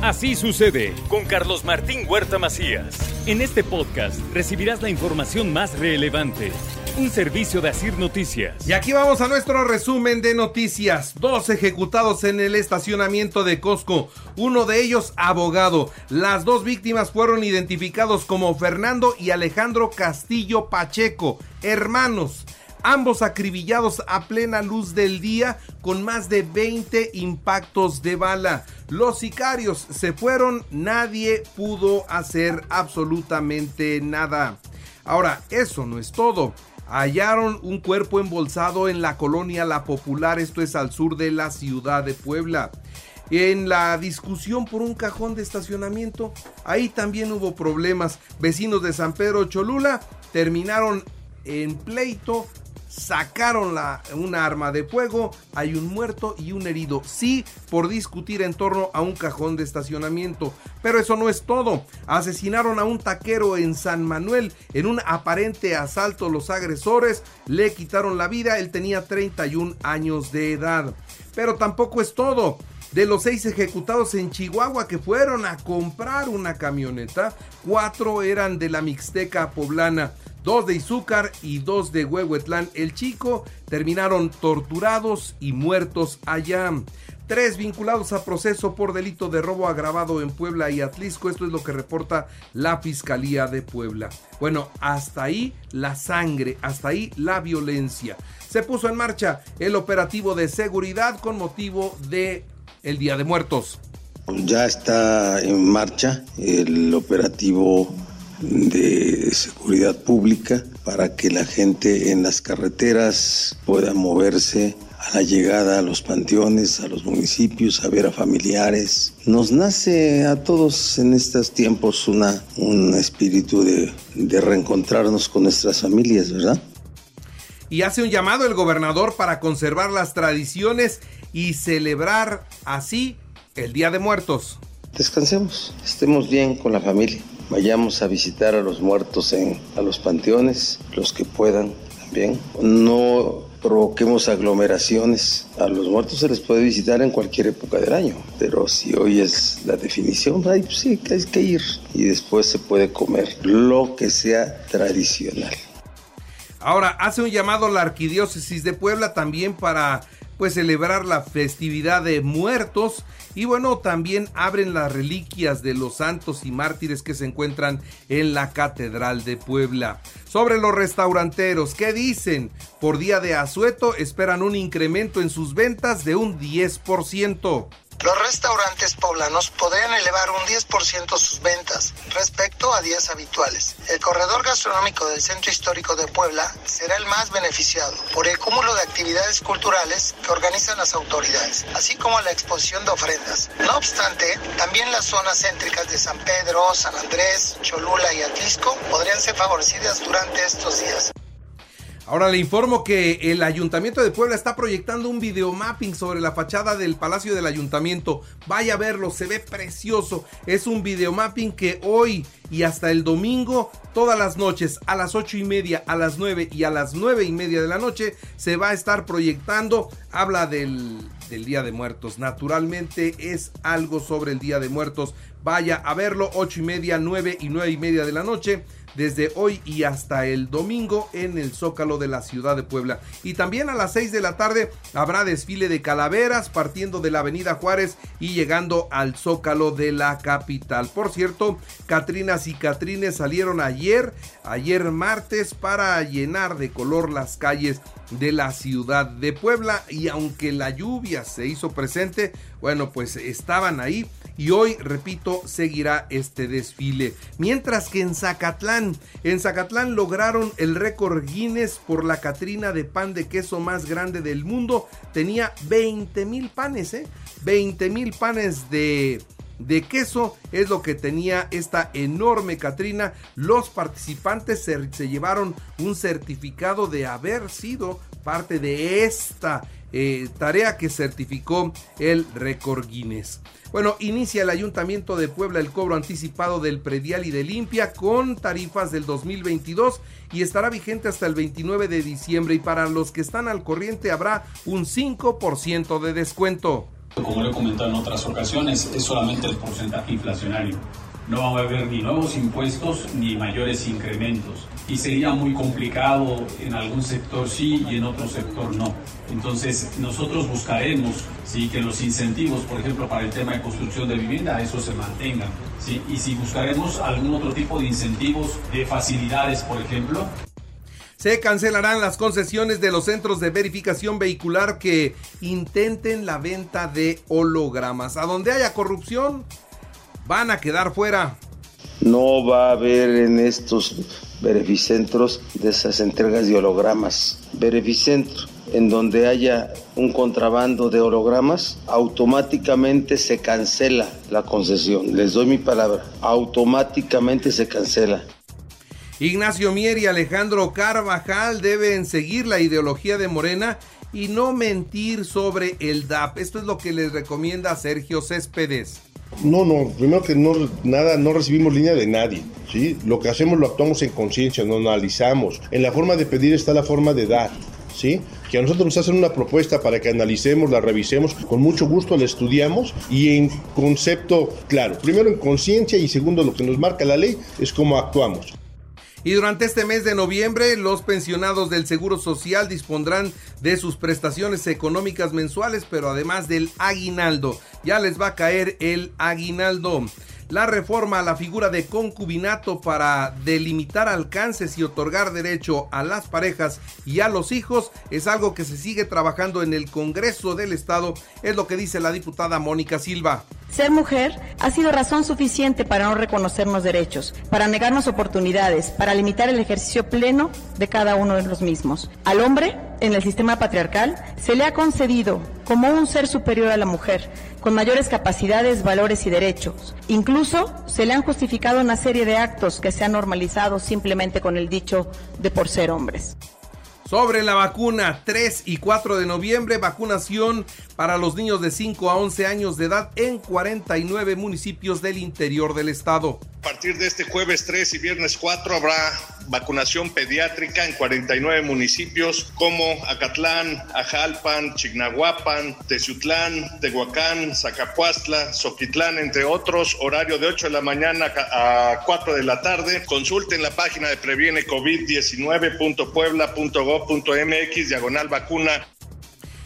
Así sucede con Carlos Martín Huerta Macías. En este podcast recibirás la información más relevante. Un servicio de Asir Noticias. Y aquí vamos a nuestro resumen de noticias. Dos ejecutados en el estacionamiento de Costco. Uno de ellos abogado. Las dos víctimas fueron identificados como Fernando y Alejandro Castillo Pacheco, hermanos ambos acribillados a plena luz del día con más de 20 impactos de bala. Los sicarios se fueron, nadie pudo hacer absolutamente nada. Ahora, eso no es todo. Hallaron un cuerpo embolsado en la colonia La Popular, esto es al sur de la ciudad de Puebla. En la discusión por un cajón de estacionamiento, ahí también hubo problemas. Vecinos de San Pedro Cholula terminaron en pleito sacaron la, una arma de fuego, hay un muerto y un herido, sí, por discutir en torno a un cajón de estacionamiento. Pero eso no es todo, asesinaron a un taquero en San Manuel en un aparente asalto, los agresores le quitaron la vida, él tenía 31 años de edad. Pero tampoco es todo. De los seis ejecutados en Chihuahua que fueron a comprar una camioneta, cuatro eran de la Mixteca poblana dos de Izúcar y dos de Huehuetlán el Chico terminaron torturados y muertos allá. Tres vinculados a proceso por delito de robo agravado en Puebla y Atlisco. Esto es lo que reporta la Fiscalía de Puebla. Bueno, hasta ahí la sangre, hasta ahí la violencia. Se puso en marcha el operativo de seguridad con motivo de el Día de Muertos. Ya está en marcha el operativo de seguridad pública para que la gente en las carreteras pueda moverse a la llegada a los panteones, a los municipios, a ver a familiares. Nos nace a todos en estos tiempos una, un espíritu de, de reencontrarnos con nuestras familias, ¿verdad? Y hace un llamado el gobernador para conservar las tradiciones y celebrar así el Día de Muertos. Descansemos, estemos bien con la familia vayamos a visitar a los muertos en a los panteones, los que puedan también. No provoquemos aglomeraciones. A los muertos se les puede visitar en cualquier época del año, pero si hoy es la definición, pues sí, hay que ir y después se puede comer lo que sea tradicional. Ahora, hace un llamado la Arquidiócesis de Puebla también para pues celebrar la festividad de muertos y bueno, también abren las reliquias de los santos y mártires que se encuentran en la Catedral de Puebla. Sobre los restauranteros, ¿qué dicen? Por día de asueto esperan un incremento en sus ventas de un 10%. Los restaurantes poblanos podrían elevar un 10% sus ventas respecto a días habituales. El corredor gastronómico del Centro Histórico de Puebla será el más beneficiado por el cúmulo de actividades culturales que organizan las autoridades, así como la exposición de ofrendas. No obstante, también las zonas céntricas de San Pedro, San Andrés, Cholula y Atlisco podrían ser favorecidas durante estos días. Ahora le informo que el Ayuntamiento de Puebla está proyectando un videomapping sobre la fachada del Palacio del Ayuntamiento. Vaya a verlo, se ve precioso. Es un videomapping que hoy y hasta el domingo, todas las noches, a las ocho y media, a las nueve y a las nueve y media de la noche, se va a estar proyectando. Habla del, del Día de Muertos. Naturalmente es algo sobre el Día de Muertos. Vaya a verlo, ocho y media, nueve y nueve y media de la noche desde hoy y hasta el domingo en el Zócalo de la ciudad de Puebla. Y también a las 6 de la tarde habrá desfile de calaveras partiendo de la avenida Juárez y llegando al Zócalo de la capital. Por cierto, Catrinas y Catrines salieron ayer, ayer martes, para llenar de color las calles de la ciudad de Puebla y aunque la lluvia se hizo presente, bueno, pues estaban ahí y hoy, repito, seguirá este desfile. Mientras que en Zacatlán, en Zacatlán lograron el récord Guinness por la Catrina de pan de queso más grande del mundo. Tenía 20 mil panes, ¿eh? 20 mil panes de de queso es lo que tenía esta enorme Catrina. Los participantes se, llevaron un certificado de haber sido parte de esta eh, tarea que certificó el récord Guinness. Bueno, inicia el Ayuntamiento de Puebla el cobro anticipado del predial y de limpia con tarifas del 2022 y estará vigente hasta el 29 de diciembre y para los que están al corriente habrá un 5% de descuento. Como lo he comentado en otras ocasiones, es solamente el porcentaje inflacionario. No va a haber ni nuevos impuestos ni mayores incrementos. Y sería muy complicado en algún sector sí y en otro sector no. Entonces nosotros buscaremos ¿sí? que los incentivos, por ejemplo, para el tema de construcción de vivienda, eso se mantengan. ¿sí? Y si buscaremos algún otro tipo de incentivos, de facilidades, por ejemplo, se cancelarán las concesiones de los centros de verificación vehicular que intenten la venta de hologramas. A donde haya corrupción, van a quedar fuera. No va a haber en estos verificentros de esas entregas de hologramas. Verificentro en donde haya un contrabando de hologramas, automáticamente se cancela la concesión. Les doy mi palabra, automáticamente se cancela. Ignacio Mier y Alejandro Carvajal deben seguir la ideología de Morena y no mentir sobre el DAP. Esto es lo que les recomienda Sergio Céspedes. No, no, primero que no, nada, no recibimos línea de nadie, ¿sí? Lo que hacemos lo actuamos en conciencia, no analizamos. En la forma de pedir está la forma de dar, ¿sí? Que a nosotros nos hacen una propuesta para que analicemos, la revisemos, con mucho gusto la estudiamos y en concepto claro. Primero en conciencia y segundo lo que nos marca la ley es cómo actuamos. Y durante este mes de noviembre, los pensionados del Seguro Social dispondrán de sus prestaciones económicas mensuales, pero además del aguinaldo. Ya les va a caer el aguinaldo. La reforma a la figura de concubinato para delimitar alcances y otorgar derecho a las parejas y a los hijos es algo que se sigue trabajando en el Congreso del Estado, es lo que dice la diputada Mónica Silva. Ser mujer ha sido razón suficiente para no reconocernos derechos, para negarnos oportunidades, para limitar el ejercicio pleno de cada uno de los mismos. Al hombre, en el sistema patriarcal, se le ha concedido como un ser superior a la mujer, con mayores capacidades, valores y derechos. Incluso se le han justificado una serie de actos que se han normalizado simplemente con el dicho de por ser hombres. Sobre la vacuna, 3 y 4 de noviembre, vacunación para los niños de 5 a 11 años de edad en 49 municipios del interior del estado. A partir de este jueves 3 y viernes 4 habrá vacunación pediátrica en 49 municipios como Acatlán, Ajalpan, Chignahuapan, Teciutlán, Tehuacán, Zacapuastla, Soquitlán, entre otros, horario de 8 de la mañana a 4 de la tarde. Consulten la página de previene covid19.puebla.gov.mx, diagonal vacuna.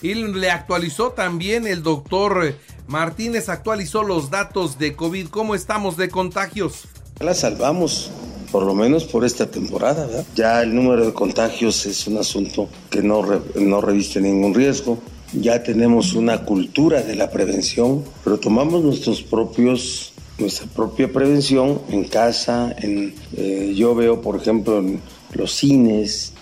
Y le actualizó también el doctor Martínez, actualizó los datos de COVID. ¿Cómo estamos de contagios? La salvamos, por lo menos por esta temporada. ¿verdad? Ya el número de contagios es un asunto que no, no reviste ningún riesgo. Ya tenemos una cultura de la prevención, pero tomamos nuestros propios nuestra propia prevención en casa, en, eh, yo veo por ejemplo en los cines,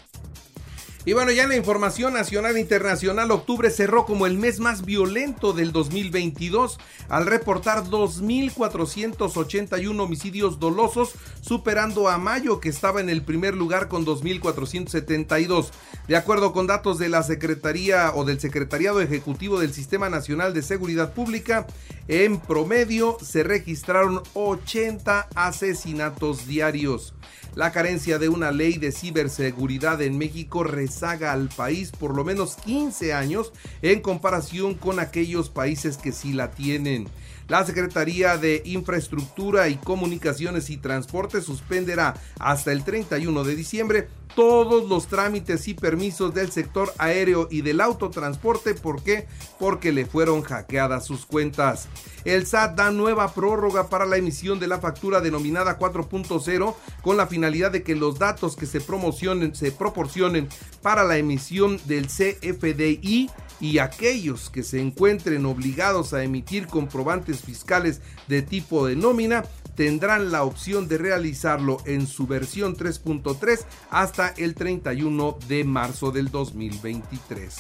y bueno, ya en la información nacional e internacional, octubre cerró como el mes más violento del 2022 al reportar 2.481 homicidios dolosos, superando a mayo que estaba en el primer lugar con 2.472. De acuerdo con datos de la Secretaría o del Secretariado Ejecutivo del Sistema Nacional de Seguridad Pública, en promedio se registraron 80 asesinatos diarios. La carencia de una ley de ciberseguridad en México rezaga al país por lo menos 15 años en comparación con aquellos países que sí la tienen. La Secretaría de Infraestructura y Comunicaciones y Transporte suspenderá hasta el 31 de diciembre todos los trámites y permisos del sector aéreo y del autotransporte. ¿Por qué? Porque le fueron hackeadas sus cuentas. El SAT da nueva prórroga para la emisión de la factura denominada 4.0 con la finalidad de que los datos que se promocionen se proporcionen para la emisión del CFDI y aquellos que se encuentren obligados a emitir comprobantes fiscales de tipo de nómina tendrán la opción de realizarlo en su versión 3.3 hasta el 31 de marzo del 2023.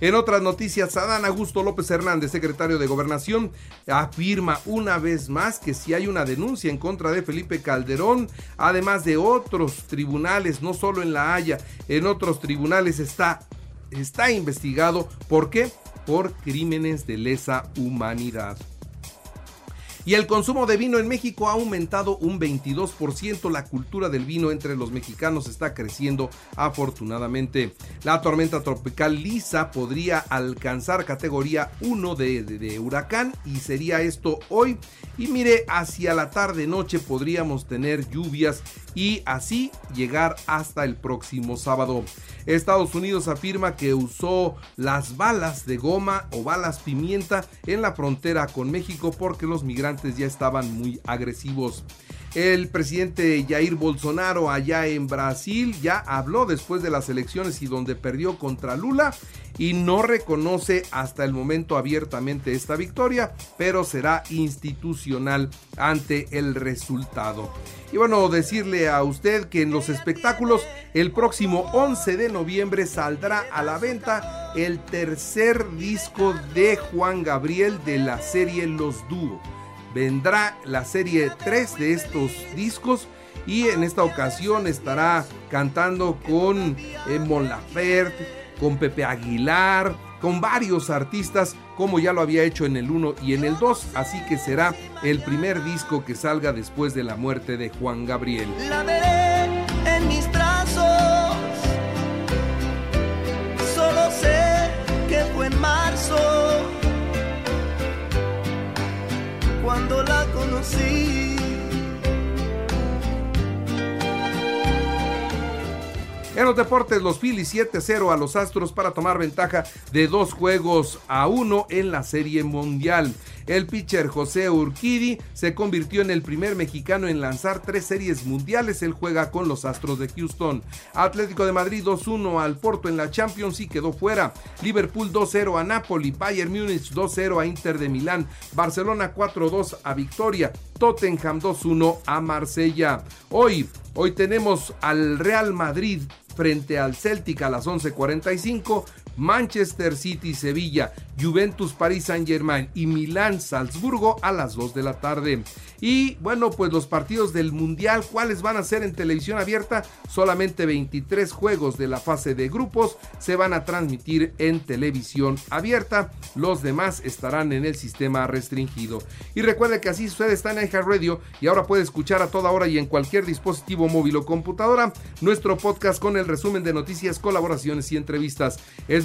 En otras noticias, Adán Augusto López Hernández, secretario de Gobernación, afirma una vez más que si hay una denuncia en contra de Felipe Calderón, además de otros tribunales, no solo en La Haya, en otros tribunales está, está investigado. ¿Por qué? Por crímenes de lesa humanidad. Y el consumo de vino en México ha aumentado un 22%. La cultura del vino entre los mexicanos está creciendo afortunadamente. La tormenta tropical Lisa podría alcanzar categoría 1 de, de huracán y sería esto hoy. Y mire, hacia la tarde noche podríamos tener lluvias y así llegar hasta el próximo sábado. Estados Unidos afirma que usó las balas de goma o balas pimienta en la frontera con México porque los migrantes ya estaban muy agresivos. El presidente Jair Bolsonaro allá en Brasil ya habló después de las elecciones y donde perdió contra Lula y no reconoce hasta el momento abiertamente esta victoria, pero será institucional ante el resultado. Y bueno, decirle a usted que en los espectáculos el próximo 11 de noviembre saldrá a la venta el tercer disco de Juan Gabriel de la serie Los Dúo vendrá la serie 3 de estos discos y en esta ocasión estará cantando con eh, Mon Laferte, con Pepe Aguilar, con varios artistas como ya lo había hecho en el 1 y en el 2, así que será el primer disco que salga después de la muerte de Juan Gabriel. La En los deportes, los Phillies 7-0 a los Astros para tomar ventaja de dos juegos a uno en la Serie Mundial. El pitcher José Urquidi se convirtió en el primer mexicano en lanzar tres series mundiales. Él juega con los Astros de Houston. Atlético de Madrid 2-1 al Porto en la Champions y quedó fuera. Liverpool 2-0 a Napoli. Bayern Múnich 2-0 a Inter de Milán. Barcelona 4-2 a Victoria. Tottenham 2-1 a Marsella. Hoy, hoy tenemos al Real Madrid frente al Celtic a las 11:45. Manchester City, Sevilla, Juventus, París Saint Germain y Milán, Salzburgo a las 2 de la tarde. Y bueno, pues los partidos del Mundial, ¿cuáles van a ser en televisión abierta? Solamente 23 juegos de la fase de grupos se van a transmitir en televisión abierta. Los demás estarán en el sistema restringido. Y recuerde que así sucede, está en Radio y ahora puede escuchar a toda hora y en cualquier dispositivo móvil o computadora nuestro podcast con el resumen de noticias, colaboraciones y entrevistas. Es